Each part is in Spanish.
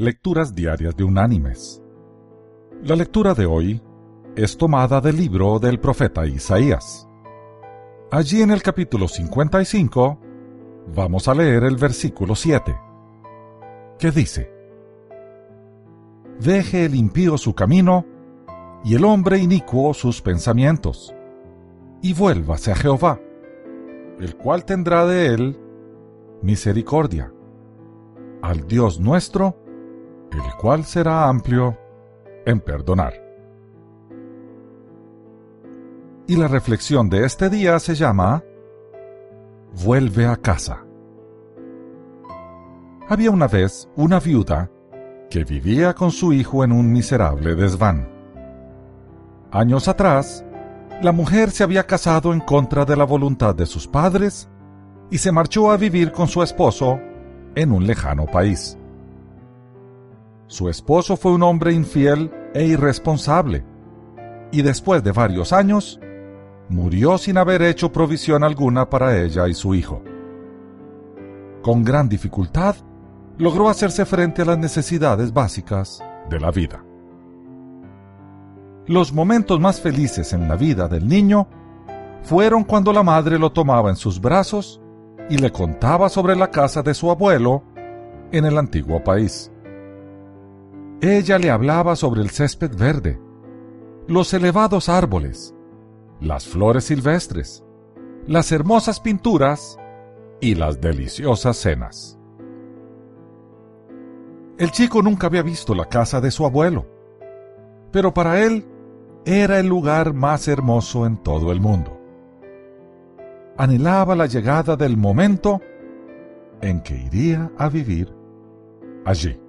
Lecturas Diarias de Unánimes. La lectura de hoy es tomada del libro del profeta Isaías. Allí en el capítulo 55 vamos a leer el versículo 7, que dice, Deje el impío su camino y el hombre inicuo sus pensamientos, y vuélvase a Jehová, el cual tendrá de él misericordia, al Dios nuestro, el cual será amplio en perdonar. Y la reflexión de este día se llama Vuelve a casa. Había una vez una viuda que vivía con su hijo en un miserable desván. Años atrás, la mujer se había casado en contra de la voluntad de sus padres y se marchó a vivir con su esposo en un lejano país. Su esposo fue un hombre infiel e irresponsable, y después de varios años, murió sin haber hecho provisión alguna para ella y su hijo. Con gran dificultad, logró hacerse frente a las necesidades básicas de la vida. Los momentos más felices en la vida del niño fueron cuando la madre lo tomaba en sus brazos y le contaba sobre la casa de su abuelo en el antiguo país. Ella le hablaba sobre el césped verde, los elevados árboles, las flores silvestres, las hermosas pinturas y las deliciosas cenas. El chico nunca había visto la casa de su abuelo, pero para él era el lugar más hermoso en todo el mundo. Anhelaba la llegada del momento en que iría a vivir allí.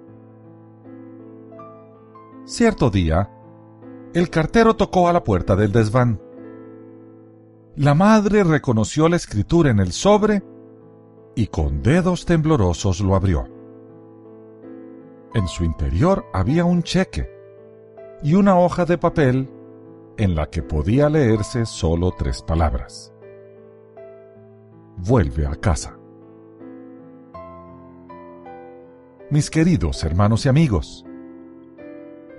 Cierto día, el cartero tocó a la puerta del desván. La madre reconoció la escritura en el sobre y con dedos temblorosos lo abrió. En su interior había un cheque y una hoja de papel en la que podía leerse solo tres palabras. Vuelve a casa. Mis queridos hermanos y amigos,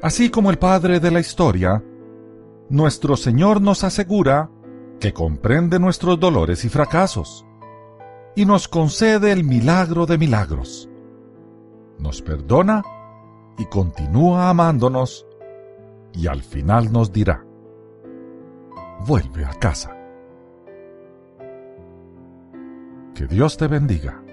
Así como el Padre de la historia, nuestro Señor nos asegura que comprende nuestros dolores y fracasos y nos concede el milagro de milagros. Nos perdona y continúa amándonos y al final nos dirá, vuelve a casa. Que Dios te bendiga.